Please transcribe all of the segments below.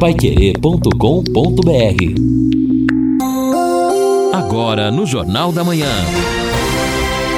paiquerê.com.br Agora no Jornal da Manhã.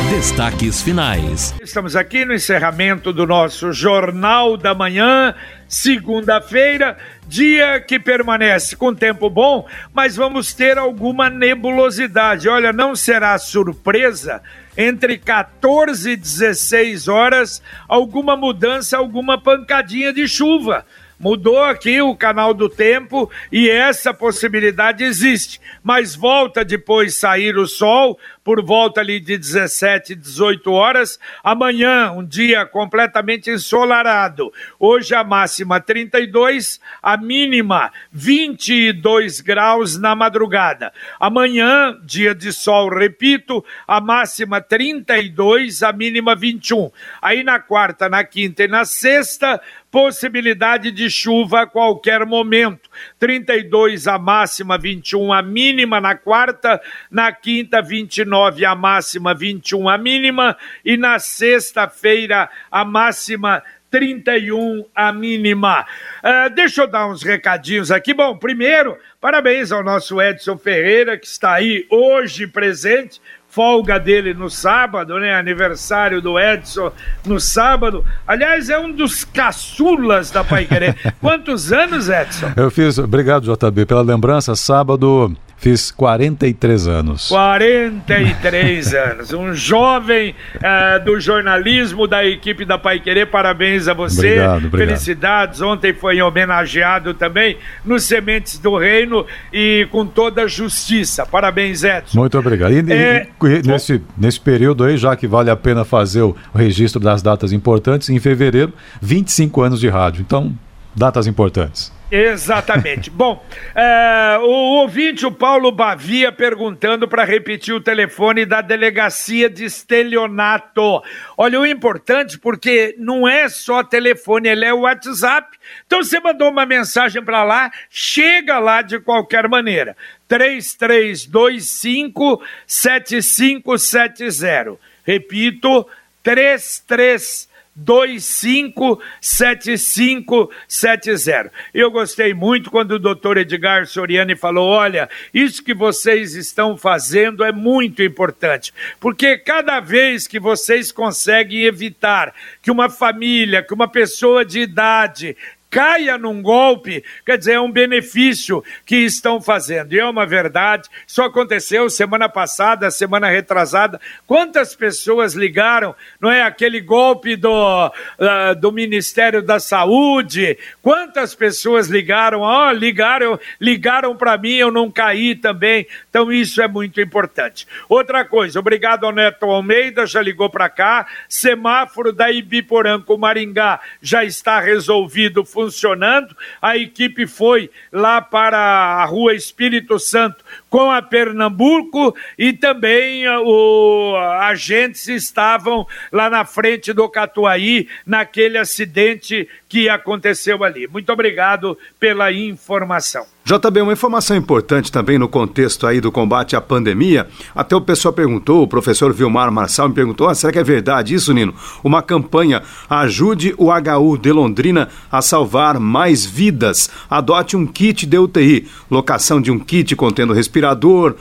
Destaques finais. Estamos aqui no encerramento do nosso Jornal da Manhã, segunda-feira, dia que permanece com tempo bom, mas vamos ter alguma nebulosidade. Olha, não será surpresa entre 14 e 16 horas alguma mudança, alguma pancadinha de chuva mudou aqui o canal do tempo e essa possibilidade existe. Mas volta depois sair o sol por volta ali de 17, 18 horas. Amanhã, um dia completamente ensolarado. Hoje a máxima 32, a mínima 22 graus na madrugada. Amanhã, dia de sol, repito, a máxima 32, a mínima 21. Aí na quarta, na quinta e na sexta, possibilidade de chuva a qualquer momento. 32 a máxima, 21 a mínima na quarta, na quinta 29 a máxima, 21 a mínima e na sexta-feira a máxima 31 a mínima. Uh, deixa eu dar uns recadinhos aqui. Bom, primeiro, parabéns ao nosso Edson Ferreira, que está aí hoje presente folga dele no sábado, né? Aniversário do Edson no sábado. Aliás, é um dos caçulas da Pai Querer. Quantos anos, Edson? Eu fiz, obrigado, JB, pela lembrança. Sábado Fiz 43 anos. 43 anos. Um jovem uh, do jornalismo da equipe da Pai Querer. Parabéns a você. Obrigado, obrigado. Felicidades. Ontem foi homenageado também nos Sementes do Reino e com toda a justiça. Parabéns, Edson. Muito obrigado. E, é... e, nesse, nesse período aí, já que vale a pena fazer o registro das datas importantes, em fevereiro, 25 anos de rádio. Então, datas importantes. Exatamente. Bom, é, o ouvinte, o Paulo Bavia, perguntando para repetir o telefone da delegacia de estelionato. Olha, o importante, porque não é só telefone, ele é o WhatsApp. Então você mandou uma mensagem para lá, chega lá de qualquer maneira. 3325 7570. Repito, 3325 257570. Eu gostei muito quando o doutor Edgar Soriani falou: olha, isso que vocês estão fazendo é muito importante, porque cada vez que vocês conseguem evitar que uma família, que uma pessoa de idade caia num golpe, quer dizer, é um benefício que estão fazendo. E é uma verdade. Isso aconteceu semana passada, semana retrasada. Quantas pessoas ligaram, não é? Aquele golpe do, uh, do Ministério da Saúde. Quantas pessoas ligaram? Ó, oh, ligaram, ligaram para mim, eu não caí também. Então, isso é muito importante. Outra coisa, obrigado ao Neto Almeida, já ligou para cá. Semáforo da Ibiporã com Maringá já está resolvido funcionando. A equipe foi lá para a Rua Espírito Santo com a Pernambuco e também uh, o agentes estavam lá na frente do Catuaí naquele acidente que aconteceu ali. Muito obrigado pela informação. JB, uma informação importante também no contexto aí do combate à pandemia. Até o pessoal perguntou, o professor Vilmar Marçal me perguntou: ah, será que é verdade isso, Nino? Uma campanha Ajude o HU de Londrina a salvar mais vidas. Adote um kit de UTI. Locação de um kit contendo respirador,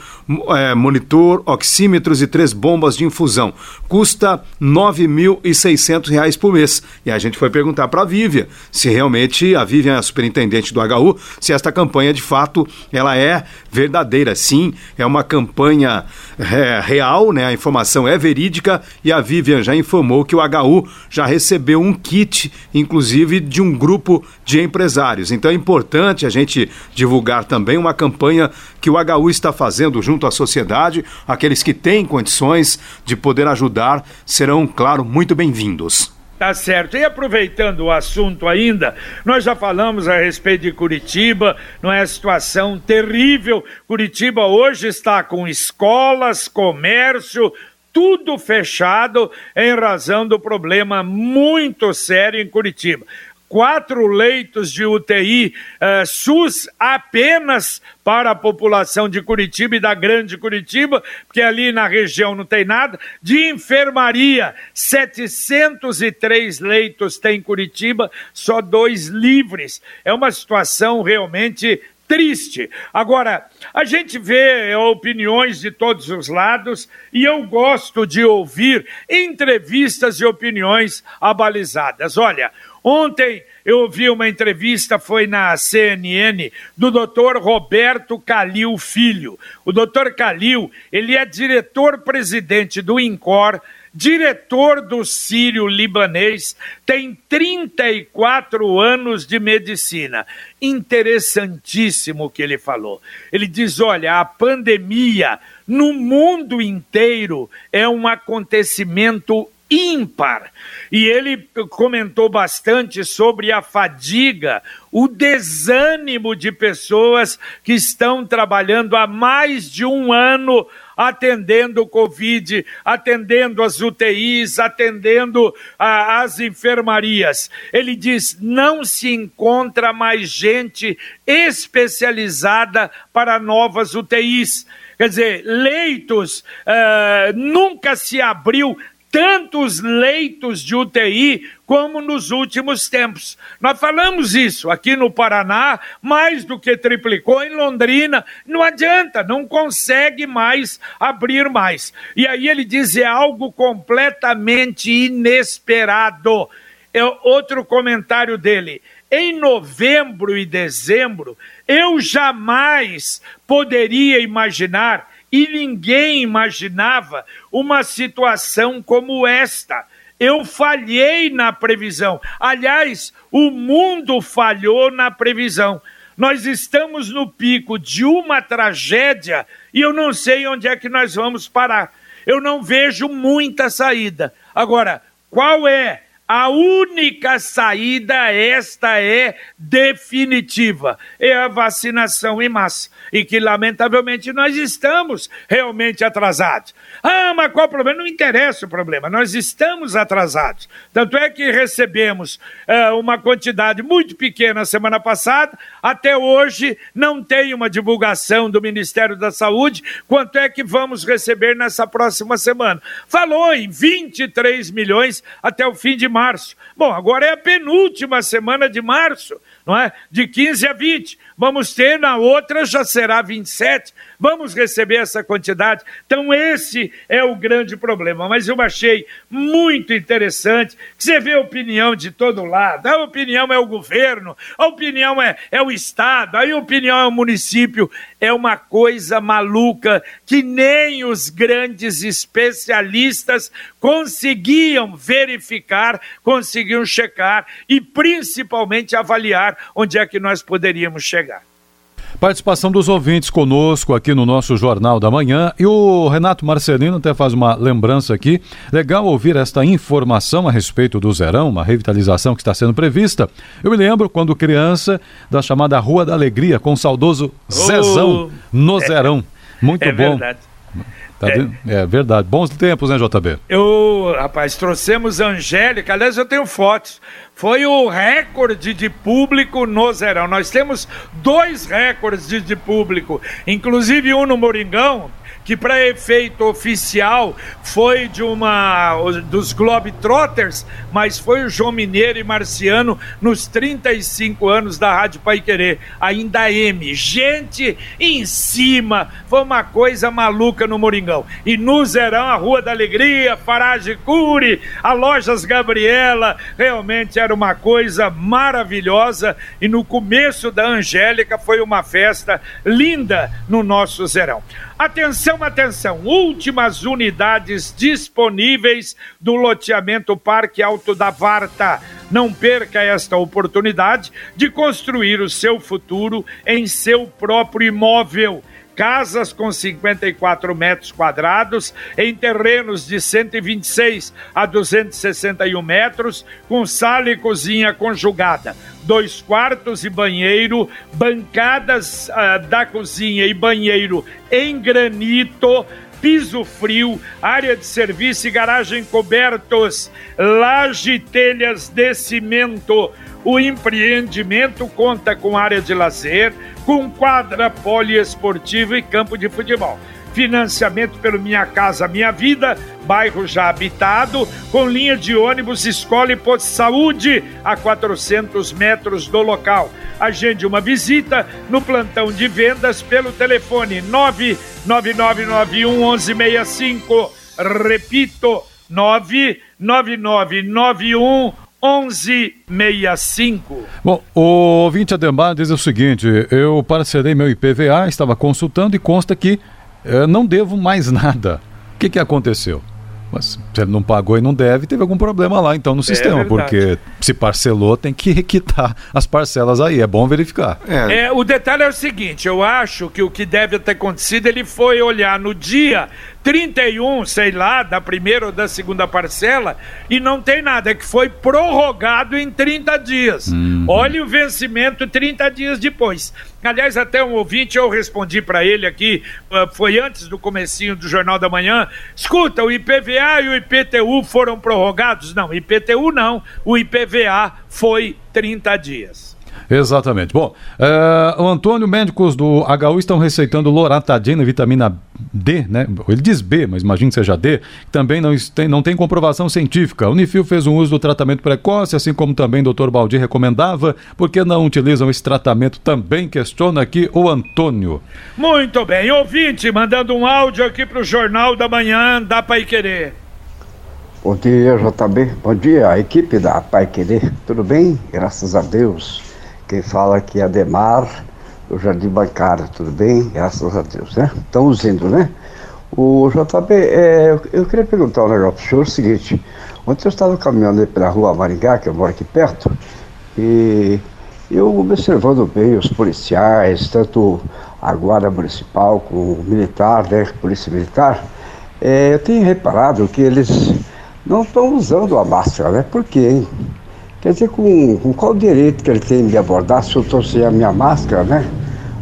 é, monitor, oxímetros e três bombas de infusão. Custa R$ 9.600 por mês. E a gente foi perguntar para a Vívia se realmente a Vívia é a superintendente do HU, se esta campanha de fato ela é verdadeira, sim, é uma campanha é, real, né? A informação é verídica e a Vivian já informou que o HU já recebeu um kit, inclusive de um grupo de empresários. Então é importante a gente divulgar também uma campanha que o HU está fazendo junto à sociedade. Aqueles que têm condições de poder ajudar serão, claro, muito bem-vindos. Tá certo. E aproveitando o assunto ainda, nós já falamos a respeito de Curitiba, não é situação terrível. Curitiba hoje está com escolas, comércio, tudo fechado em razão do problema muito sério em Curitiba. Quatro leitos de UTI eh, SUS apenas para a população de Curitiba e da Grande Curitiba, porque ali na região não tem nada, de enfermaria, 703 leitos tem Curitiba, só dois livres. É uma situação realmente triste. Agora, a gente vê opiniões de todos os lados e eu gosto de ouvir entrevistas e opiniões abalizadas. Olha, ontem eu ouvi uma entrevista, foi na CNN, do doutor Roberto Calil Filho. O doutor Calil, ele é diretor-presidente do INCOR, diretor do Sírio Libanês, tem 34 anos de medicina. Interessantíssimo o que ele falou. Ele diz: olha, a pandemia no mundo inteiro é um acontecimento ímpar. E ele comentou bastante sobre a fadiga, o desânimo de pessoas que estão trabalhando há mais de um ano atendendo o Covid, atendendo as UTIs, atendendo a, as enfermarias. Ele diz: não se encontra mais gente especializada para novas UTIs. Quer dizer, leitos, uh, nunca se abriu tantos leitos de UTI como nos últimos tempos. Nós falamos isso aqui no Paraná, mais do que triplicou em Londrina. Não adianta, não consegue mais abrir mais. E aí ele diz: é algo completamente inesperado. É outro comentário dele. Em novembro e dezembro, eu jamais poderia imaginar e ninguém imaginava uma situação como esta. Eu falhei na previsão. Aliás, o mundo falhou na previsão. Nós estamos no pico de uma tragédia e eu não sei onde é que nós vamos parar. Eu não vejo muita saída. Agora, qual é a única saída, esta é definitiva, é a vacinação em massa. E que, lamentavelmente, nós estamos realmente atrasados. Ah, mas qual o problema? Não interessa o problema, nós estamos atrasados. Tanto é que recebemos uh, uma quantidade muito pequena semana passada, até hoje não tem uma divulgação do Ministério da Saúde quanto é que vamos receber nessa próxima semana. Falou em 23 milhões até o fim de março março. Bom, agora é a penúltima semana de março, não é? De 15 a 20. Vamos ter na outra, já será 27. Vamos receber essa quantidade. Então, esse é o grande problema. Mas eu achei muito interessante que você vê a opinião de todo lado. A opinião é o governo, a opinião é, é o Estado, a opinião é o município. É uma coisa maluca que nem os grandes especialistas conseguiam verificar, conseguiam checar e principalmente avaliar onde é que nós poderíamos chegar. Participação dos ouvintes conosco aqui no nosso Jornal da Manhã. E o Renato Marcelino até faz uma lembrança aqui. Legal ouvir esta informação a respeito do Zerão, uma revitalização que está sendo prevista. Eu me lembro quando criança da chamada Rua da Alegria, com o saudoso Zezão oh. no Zerão. Muito é bom. Verdade. Tá é. é. verdade. Bons tempos, né, JB? Eu, rapaz, trouxemos a Angélica. Aliás, eu tenho fotos. Foi o recorde de público no Zerão. Nós temos dois recordes de, de público, inclusive um no Moringão, que para efeito oficial foi de uma dos Globetrotters, mas foi o João Mineiro e Marciano nos 35 anos da Rádio Pai Querer, ainda M. Gente em cima, foi uma coisa maluca no Moringão. E no Zerão, a Rua da Alegria, Farage Cure, a Lojas Gabriela, realmente era uma coisa maravilhosa e no começo da Angélica foi uma festa linda no nosso Zerão. Atenção, atenção! Últimas unidades disponíveis do loteamento Parque Alto da Varta. Não perca esta oportunidade de construir o seu futuro em seu próprio imóvel casas com 54 metros quadrados em terrenos de 126 a 261 metros, com sala e cozinha conjugada, dois quartos e banheiro, bancadas uh, da cozinha e banheiro em granito piso frio, área de serviço e garagem cobertos, laje e telhas de cimento. O empreendimento conta com área de lazer, com quadra poliesportiva e campo de futebol financiamento pelo Minha Casa Minha Vida, bairro já habitado, com linha de ônibus, escola e posto de saúde a 400 metros do local. Agende uma visita no plantão de vendas pelo telefone 99991 1165. Repito, 99991 1165. Bom, o ouvinte Ademar diz o seguinte: eu parcelei meu IPVA, estava consultando e consta que eu não devo mais nada. O que, que aconteceu? Mas se ele não pagou e não deve, teve algum problema lá então no é sistema, porque se parcelou tem que quitar as parcelas aí, é bom verificar. É. é. o detalhe é o seguinte, eu acho que o que deve ter acontecido, ele foi olhar no dia 31, sei lá, da primeira ou da segunda parcela, e não tem nada, é que foi prorrogado em 30 dias. Uhum. Olha o vencimento 30 dias depois. Aliás, até um ouvinte, eu respondi para ele aqui, ah, foi antes do comecinho do Jornal da Manhã, escuta, o IPVA e o IPTU foram prorrogados? Não, IPTU não, o IPVA foi 30 dias. Exatamente. Bom, uh, o Antônio, médicos do HU estão receitando loratadina, vitamina D, né? Ele diz B, mas imagino que seja D, que também não tem, não tem comprovação científica. O Unifil fez um uso do tratamento precoce, assim como também o Dr. Baldi recomendava. Por que não utilizam esse tratamento? Também questiona aqui o Antônio. Muito bem, ouvinte, mandando um áudio aqui para o Jornal da Manhã, dá para ir querer. Bom dia, JB. Bom dia, a equipe da Pai Querer. Tudo bem? Graças a Deus. Quem fala aqui é Ademar, do Jardim Bancário, tudo bem? Graças a Deus, né? Estamos indo, né? O JB, é, eu queria perguntar um negócio para o senhor, o seguinte, ontem eu estava caminhando pela rua Maringá, que eu moro aqui perto, e eu observando bem os policiais, tanto a guarda municipal como o militar, né, polícia militar, é, eu tenho reparado que eles não estão usando a máscara, né? Por quê, hein? Quer dizer, com, com qual direito que ele tem de abordar se eu estou sem a minha máscara, né?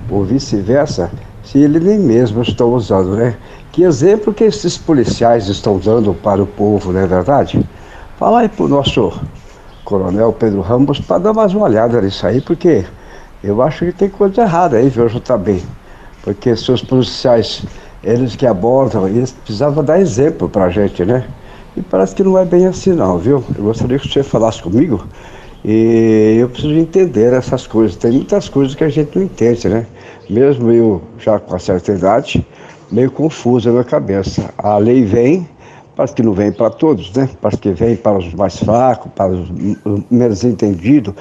Ou vice-versa, se ele nem mesmo está usando, né? Que exemplo que esses policiais estão dando para o povo, não é verdade? Fala aí para o nosso coronel Pedro Ramos para dar mais uma olhada nisso aí, porque eu acho que tem coisa errada aí, viu, também. Porque se os policiais, eles que abordam, eles precisavam dar exemplo para a gente, né? E parece que não é bem assim não, viu? Eu gostaria que você falasse comigo e eu preciso entender essas coisas. Tem muitas coisas que a gente não entende, né? Mesmo eu já com a certa idade, meio confusa na cabeça. A lei vem, parece que não vem para todos, né? Parece que vem para os mais fracos, para os menos entendidos.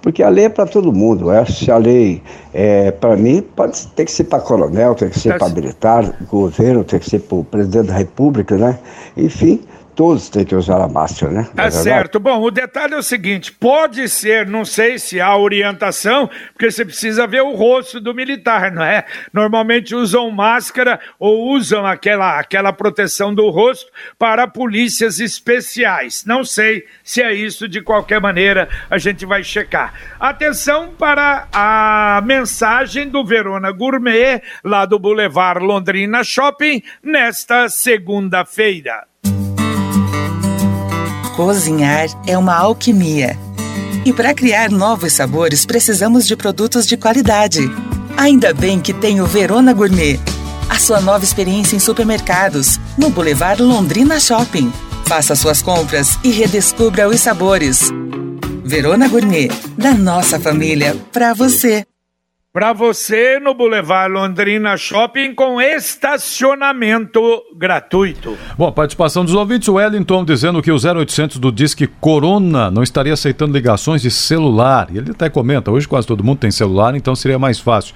Porque a lei é para todo mundo. É? Se a lei é para mim, pode, tem que ser para coronel, tem que ser para militar, governo, tem que ser para o presidente da república, né? Enfim, todos têm que usar a máscara, né? Tá é certo. Bom, o detalhe é o seguinte: pode ser, não sei se há orientação, porque você precisa ver o rosto do militar, não é? Normalmente usam máscara ou usam aquela, aquela proteção do rosto para polícias especiais. Não sei se é isso, de qualquer maneira, a gente vai checar. Atenção para a mensagem do Verona Gourmet, lá do Boulevard Londrina Shopping, nesta segunda-feira. Cozinhar é uma alquimia. E para criar novos sabores, precisamos de produtos de qualidade. Ainda bem que tem o Verona Gourmet. A sua nova experiência em supermercados, no Boulevard Londrina Shopping. Faça suas compras e redescubra os sabores. Verona Gourmet, da nossa família, para você para você no Boulevard Londrina Shopping com estacionamento gratuito. Bom, participação dos ouvintes, o Wellington dizendo que o 0800 do Disque Corona não estaria aceitando ligações de celular. Ele até comenta, hoje quase todo mundo tem celular, então seria mais fácil.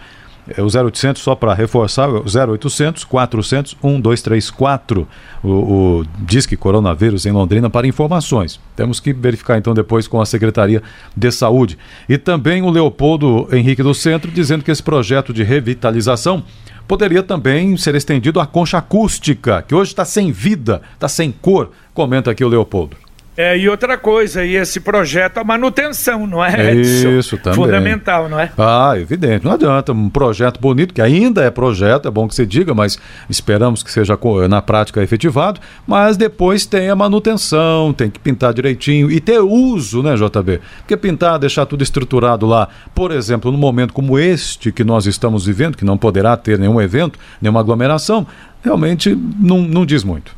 É o 0800, só para reforçar, o 0800 400 1234, o, o Disque Coronavírus em Londrina para informações. Temos que verificar então depois com a Secretaria de Saúde. E também o Leopoldo Henrique do Centro dizendo que esse projeto de revitalização poderia também ser estendido à concha acústica, que hoje está sem vida, está sem cor. Comenta aqui o Leopoldo. É, e outra coisa, e esse projeto, a manutenção, não é? Edson? Isso, também. Fundamental, não é? Ah, evidente. Não adianta. Um projeto bonito, que ainda é projeto, é bom que você diga, mas esperamos que seja na prática efetivado. Mas depois tem a manutenção, tem que pintar direitinho e ter uso, né, JB? Porque pintar, deixar tudo estruturado lá, por exemplo, num momento como este que nós estamos vivendo, que não poderá ter nenhum evento, nenhuma aglomeração, realmente não, não diz muito.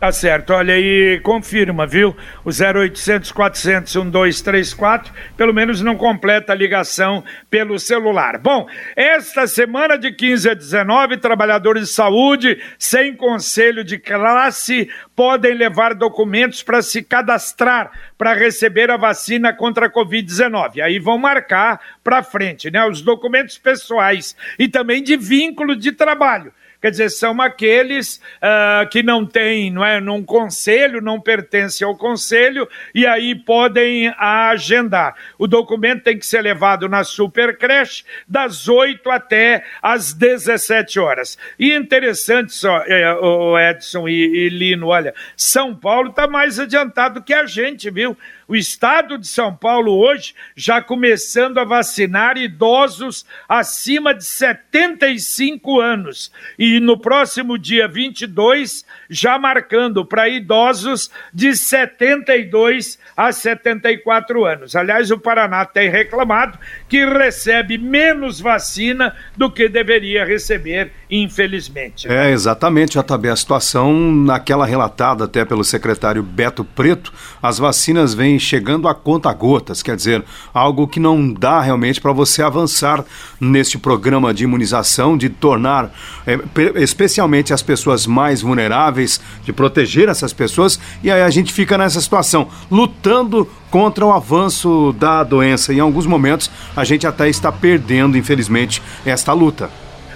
Tá certo, olha aí, confirma, viu? O 0800 400 1234, pelo menos não completa a ligação pelo celular. Bom, esta semana de 15 a 19, trabalhadores de saúde sem conselho de classe podem levar documentos para se cadastrar para receber a vacina contra a Covid-19. Aí vão marcar para frente, né? Os documentos pessoais e também de vínculo de trabalho quer dizer, são aqueles uh, que não têm, não é, num conselho, não pertencem ao conselho e aí podem agendar. O documento tem que ser levado na super creche das 8 até as 17 horas. E interessante só, é, o Edson e, e Lino, olha, São Paulo está mais adiantado que a gente, viu? O estado de São Paulo hoje já começando a vacinar idosos acima de 75 anos. E no próximo dia 22, já marcando para idosos de 72 a 74 anos. Aliás, o Paraná tem reclamado que recebe menos vacina do que deveria receber, infelizmente. É, exatamente, JB. A situação, naquela relatada até pelo secretário Beto Preto, as vacinas vêm chegando a conta gotas, quer dizer, algo que não dá realmente para você avançar neste programa de imunização, de tornar, é, especialmente as pessoas mais vulneráveis, de proteger essas pessoas, e aí a gente fica nessa situação, lutando contra o avanço da doença. Em alguns momentos, a gente até está perdendo, infelizmente, esta luta.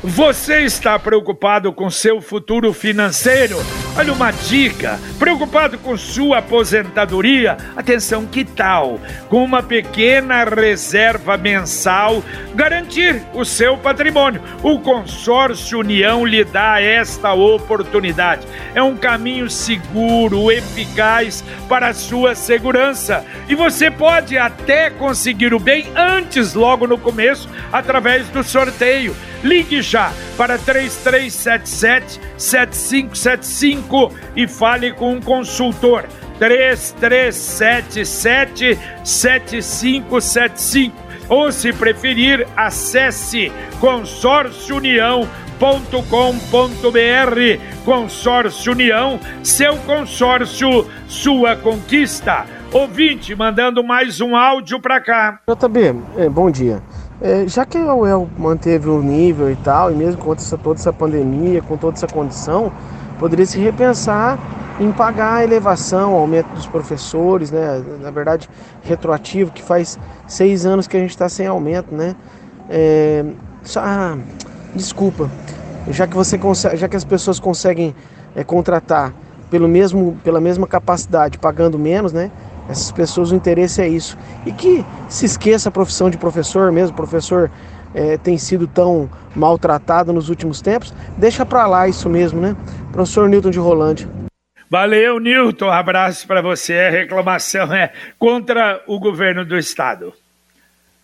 Você está preocupado com seu futuro financeiro? Olha uma dica. Preocupado com sua aposentadoria? Atenção, que tal? Com uma pequena reserva mensal, garantir o seu patrimônio. O Consórcio União lhe dá esta oportunidade. É um caminho seguro, eficaz para a sua segurança. E você pode até conseguir o bem antes, logo no começo, através do sorteio. Ligue já para 3377 7575 e fale com um consultor. 3377 7575 ou se preferir, acesse consórciounião.com.br. Consórcio União, seu consórcio, sua conquista. Ouvinte, mandando mais um áudio para cá. JB, é, bom dia. É, já que a UEL manteve o nível e tal, e mesmo com essa, toda essa pandemia, com toda essa condição, poderia se repensar em pagar a elevação, aumento dos professores, né? Na verdade, retroativo, que faz seis anos que a gente está sem aumento, né? É, só, ah, desculpa, já que você consegue, já que as pessoas conseguem é, contratar pelo mesmo, pela mesma capacidade, pagando menos, né? Essas pessoas, o interesse é isso. E que se esqueça a profissão de professor mesmo, professor é, tem sido tão maltratado nos últimos tempos, deixa para lá isso mesmo, né? Professor Newton de Rolândia. Valeu, Newton. Abraço para você. A reclamação é contra o governo do estado.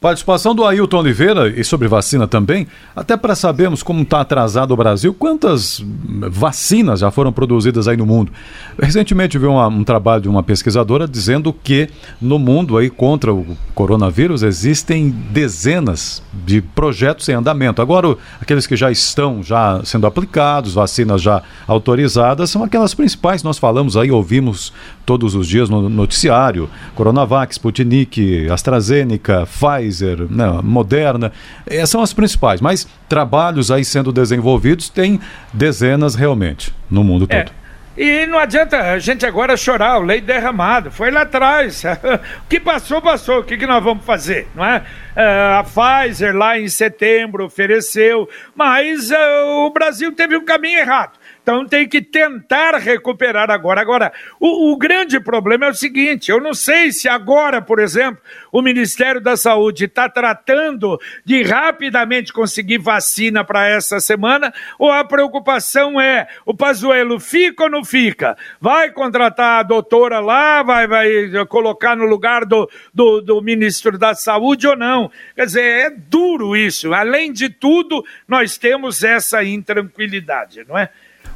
Participação do Ailton Oliveira e sobre vacina também, até para sabermos como está atrasado o Brasil, quantas vacinas já foram produzidas aí no mundo. Recentemente vi uma, um trabalho de uma pesquisadora dizendo que no mundo aí contra o coronavírus existem dezenas de projetos em andamento. Agora, aqueles que já estão já sendo aplicados, vacinas já autorizadas, são aquelas principais nós falamos aí, ouvimos todos os dias no noticiário, Coronavac, Sputnik, AstraZeneca, Pfizer, né, Moderna, essas são as principais. Mas trabalhos aí sendo desenvolvidos tem dezenas realmente no mundo é. todo. E não adianta a gente agora chorar, o leite derramado, foi lá atrás. o que passou, passou, o que, que nós vamos fazer, não é? é a Pfizer lá em setembro ofereceu, mas uh, o Brasil teve um caminho errado Então tem que tentar recuperar agora. Agora, o, o, grande problema é o seguinte: eu não sei se agora, por exemplo, o Ministério da Saúde está tratando de rapidamente conseguir vacina para essa semana, ou a preocupação é: o Pazuelo fica ou não fica? Vai contratar a doutora lá, vai, vai colocar no lugar do, do, do ministro da Saúde ou não? Quer dizer, é duro isso. Além de tudo, nós temos essa intranquilidade, não é?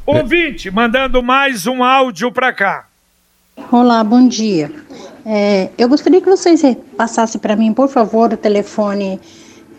Ouvinte, mandando mais um áudio para cá. Olá, bom dia. É, eu gostaria que vocês passassem para mim, por favor, o telefone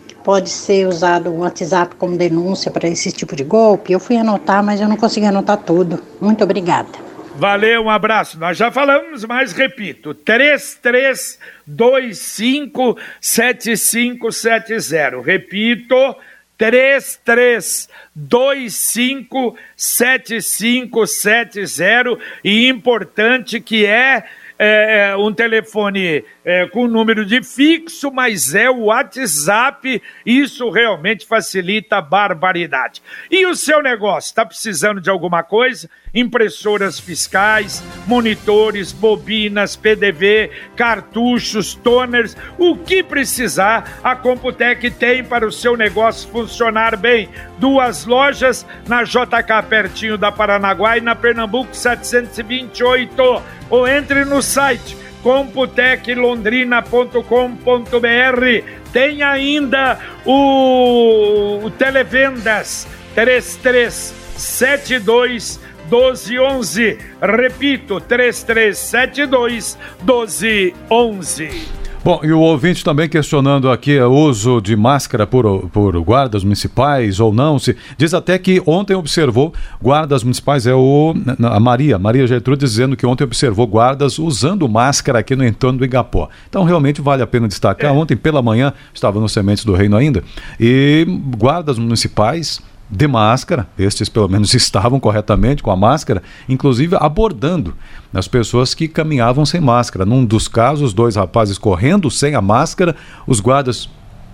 que pode ser usado o WhatsApp como denúncia para esse tipo de golpe. Eu fui anotar, mas eu não consegui anotar tudo. Muito obrigada. Valeu, um abraço. Nós já falamos, mas repito: 33257570. Repito, 33257570 e importante que é é, é, um telefone é, com número de fixo, mas é o WhatsApp. Isso realmente facilita a barbaridade. E o seu negócio? Está precisando de alguma coisa? Impressoras fiscais, monitores, bobinas, PDV, cartuchos, toners, o que precisar, a Computec tem para o seu negócio funcionar bem. Duas lojas na JK pertinho da Paranaguá e na Pernambuco 728 ou entre no site computeclondrina.com.br. Tem ainda o, o Televendas 3372 1211. Repito, 3372 1211. Bom, e o ouvinte também questionando aqui o uso de máscara por, por guardas municipais ou não. Se, diz até que ontem observou guardas municipais, é o, a Maria, Maria Gertrude, dizendo que ontem observou guardas usando máscara aqui no entorno do Igapó. Então realmente vale a pena destacar. É. Ontem pela manhã, estava no Sementes do Reino ainda, e guardas municipais de máscara, estes pelo menos estavam corretamente com a máscara, inclusive abordando as pessoas que caminhavam sem máscara. Num dos casos, dois rapazes correndo sem a máscara, os guardas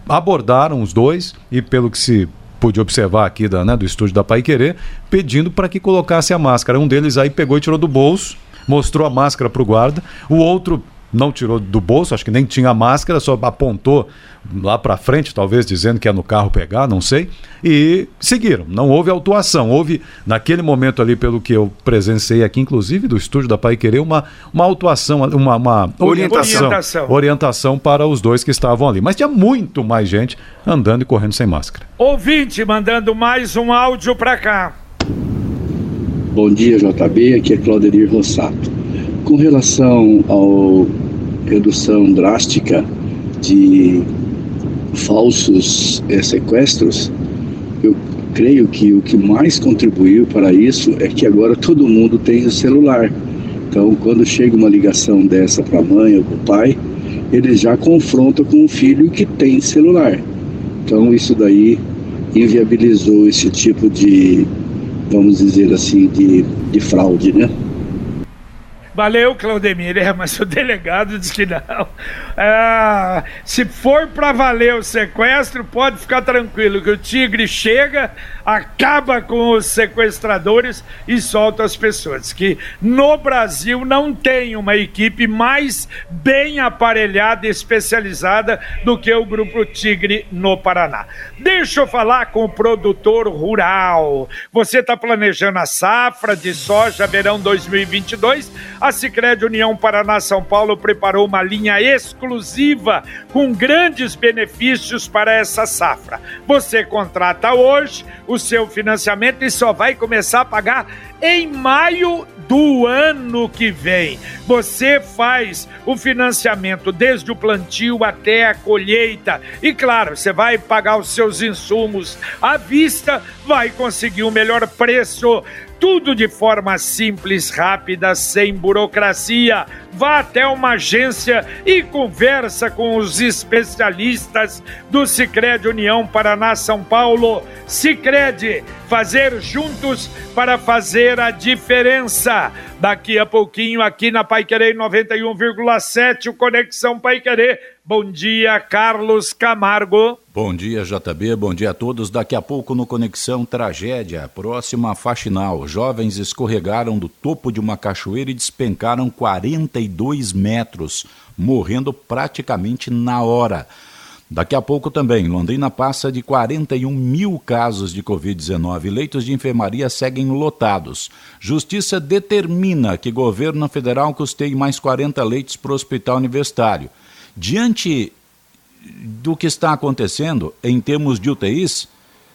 abordaram os dois e, pelo que se pude observar aqui da, né, do estúdio da Pai Querer, pedindo para que colocasse a máscara. Um deles aí pegou e tirou do bolso, mostrou a máscara para o guarda, o outro não tirou do bolso, acho que nem tinha máscara, só apontou lá para frente, talvez dizendo que é no carro pegar, não sei, e seguiram. Não houve autuação, houve naquele momento ali, pelo que eu presenciei aqui, inclusive do estúdio da Pai Querer, uma, uma autuação, uma, uma orientação, orientação, orientação para os dois que estavam ali. Mas tinha muito mais gente andando e correndo sem máscara. Ouvinte mandando mais um áudio para cá. Bom dia, JB. Aqui é Claudir Rossato. Com relação à redução drástica de falsos é, sequestros, eu creio que o que mais contribuiu para isso é que agora todo mundo tem o celular. Então, quando chega uma ligação dessa para a mãe ou para o pai, eles já confrontam com o filho que tem celular. Então, isso daí inviabilizou esse tipo de, vamos dizer assim, de, de fraude, né? Valeu, Claudemir. É, mas o delegado disse que não. Ah, se for para valer o sequestro, pode ficar tranquilo que o tigre chega, acaba com os sequestradores e solta as pessoas. Que no Brasil não tem uma equipe mais bem aparelhada e especializada do que o Grupo Tigre no Paraná. Deixa eu falar com o produtor rural. Você está planejando a safra de soja verão 2022? A Sicredi União Paraná São Paulo preparou uma linha exclusiva com grandes benefícios para essa safra. Você contrata hoje o seu financiamento e só vai começar a pagar em maio do ano que vem. Você faz o financiamento desde o plantio até a colheita. E claro, você vai pagar os seus insumos à vista, vai conseguir o um melhor preço tudo de forma simples, rápida, sem burocracia. Vá até uma agência e conversa com os especialistas do Sicredi União Paraná São Paulo. Sicredi fazer juntos para fazer a diferença. Daqui a pouquinho, aqui na Pai Querer 91,7, o Conexão Pai Querer. Bom dia, Carlos Camargo. Bom dia, JB. Bom dia a todos. Daqui a pouco no Conexão Tragédia, próxima faxinal. Jovens escorregaram do topo de uma cachoeira e despencaram 42 metros, morrendo praticamente na hora. Daqui a pouco também, Londrina passa de 41 mil casos de Covid-19. Leitos de enfermaria seguem lotados. Justiça determina que governo federal custeie mais 40 leitos para o hospital universitário. Diante do que está acontecendo em termos de UTIs,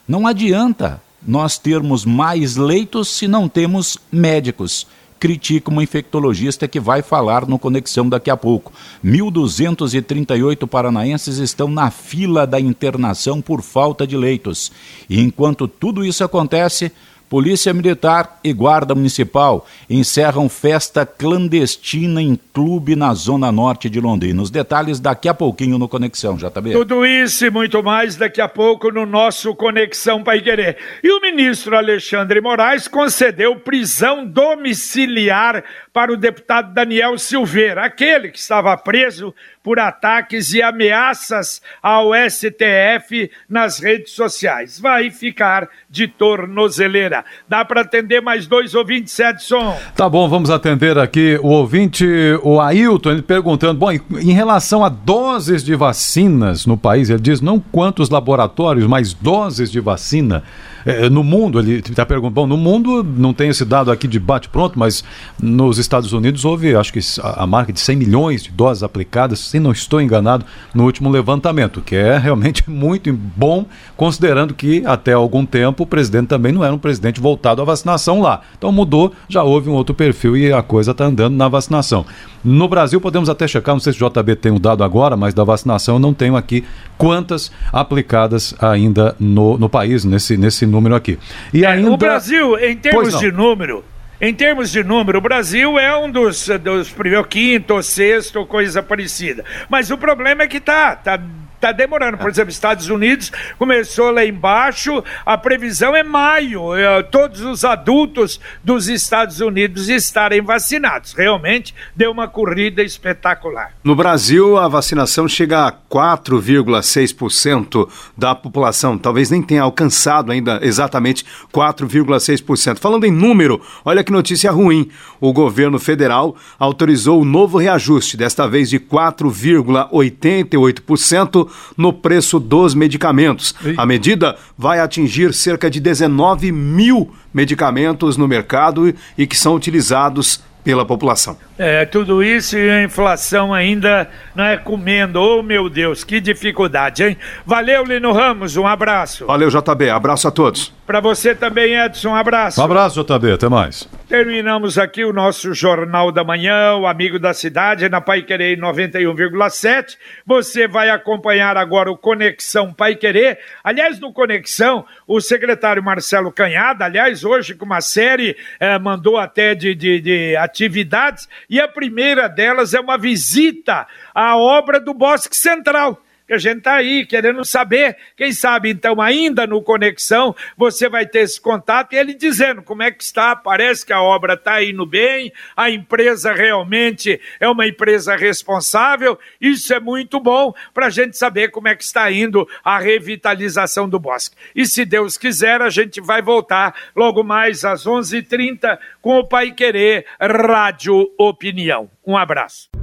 não adianta nós termos mais leitos se não temos médicos critica uma infectologista que vai falar no Conexão daqui a pouco. 1.238 paranaenses estão na fila da internação por falta de leitos. E enquanto tudo isso acontece, Polícia Militar e Guarda Municipal encerram festa clandestina em clube na zona norte de Londrina. Os detalhes daqui a pouquinho no Conexão, JB. Tudo isso e muito mais daqui a pouco no nosso Conexão Pai Querer. E o ministro Alexandre Moraes concedeu prisão domiciliar para o deputado Daniel Silveira, aquele que estava preso por ataques e ameaças ao STF nas redes sociais. Vai ficar de tornozeleira. Dá para atender mais dois ouvintes, Edson? Tá bom, vamos atender aqui o ouvinte, o Ailton, ele perguntando, bom, em relação a doses de vacinas no país, ele diz não quantos laboratórios, mas doses de vacina é, no mundo, ele está perguntando, bom, no mundo não tem esse dado aqui de bate-pronto, mas nos Estados Unidos houve, acho que a, a, marca de 100 milhões de doses aplicadas, se não estou enganado, no último levantamento, que é realmente muito bom, considerando que até algum tempo o presidente também não era um presidente voltado à vacinação lá. Então mudou, já houve um outro perfil e a coisa está andando na vacinação. No Brasil, podemos até checar, não sei se o JB tem o dado agora, mas da vacinação eu não tenho aqui quantas aplicadas ainda no, no país, nesse, nesse número aqui. E é, ainda... O Brasil, em termos de número, em termos de número, o Brasil é um dos, dos primeiro, quinto ou sexto, coisa parecida. Mas o problema é que tá, tá Está demorando. Por exemplo, Estados Unidos começou lá embaixo, a previsão é maio, é, todos os adultos dos Estados Unidos estarem vacinados. Realmente deu uma corrida espetacular. No Brasil, a vacinação chega a 4,6% da população. Talvez nem tenha alcançado ainda exatamente 4,6%. Falando em número, olha que notícia ruim. O governo federal autorizou o novo reajuste, desta vez de 4,88% no preço dos medicamentos. A medida vai atingir cerca de 19 mil medicamentos no mercado e que são utilizados pela população. É, tudo isso e a inflação ainda não é comendo. Oh, meu Deus, que dificuldade, hein? Valeu, Lino Ramos, um abraço. Valeu, JB, abraço a todos. Para você também, Edson, um abraço. Um abraço, JB, até mais. Terminamos aqui o nosso Jornal da Manhã, o Amigo da Cidade, na Pai Querer 91,7. Você vai acompanhar agora o Conexão Pai Querer. Aliás, no Conexão, o secretário Marcelo Canhada, aliás, hoje com uma série, eh, mandou até de, de, de atividades, e a primeira delas é uma visita à obra do Bosque Central que a gente está aí querendo saber. Quem sabe, então, ainda no Conexão, você vai ter esse contato e ele dizendo como é que está. Parece que a obra está indo bem, a empresa realmente é uma empresa responsável. Isso é muito bom para a gente saber como é que está indo a revitalização do bosque. E se Deus quiser, a gente vai voltar logo mais às 11:30 h 30 com o Pai Querer Rádio Opinião. Um abraço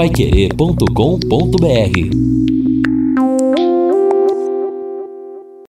paiquerê.com.br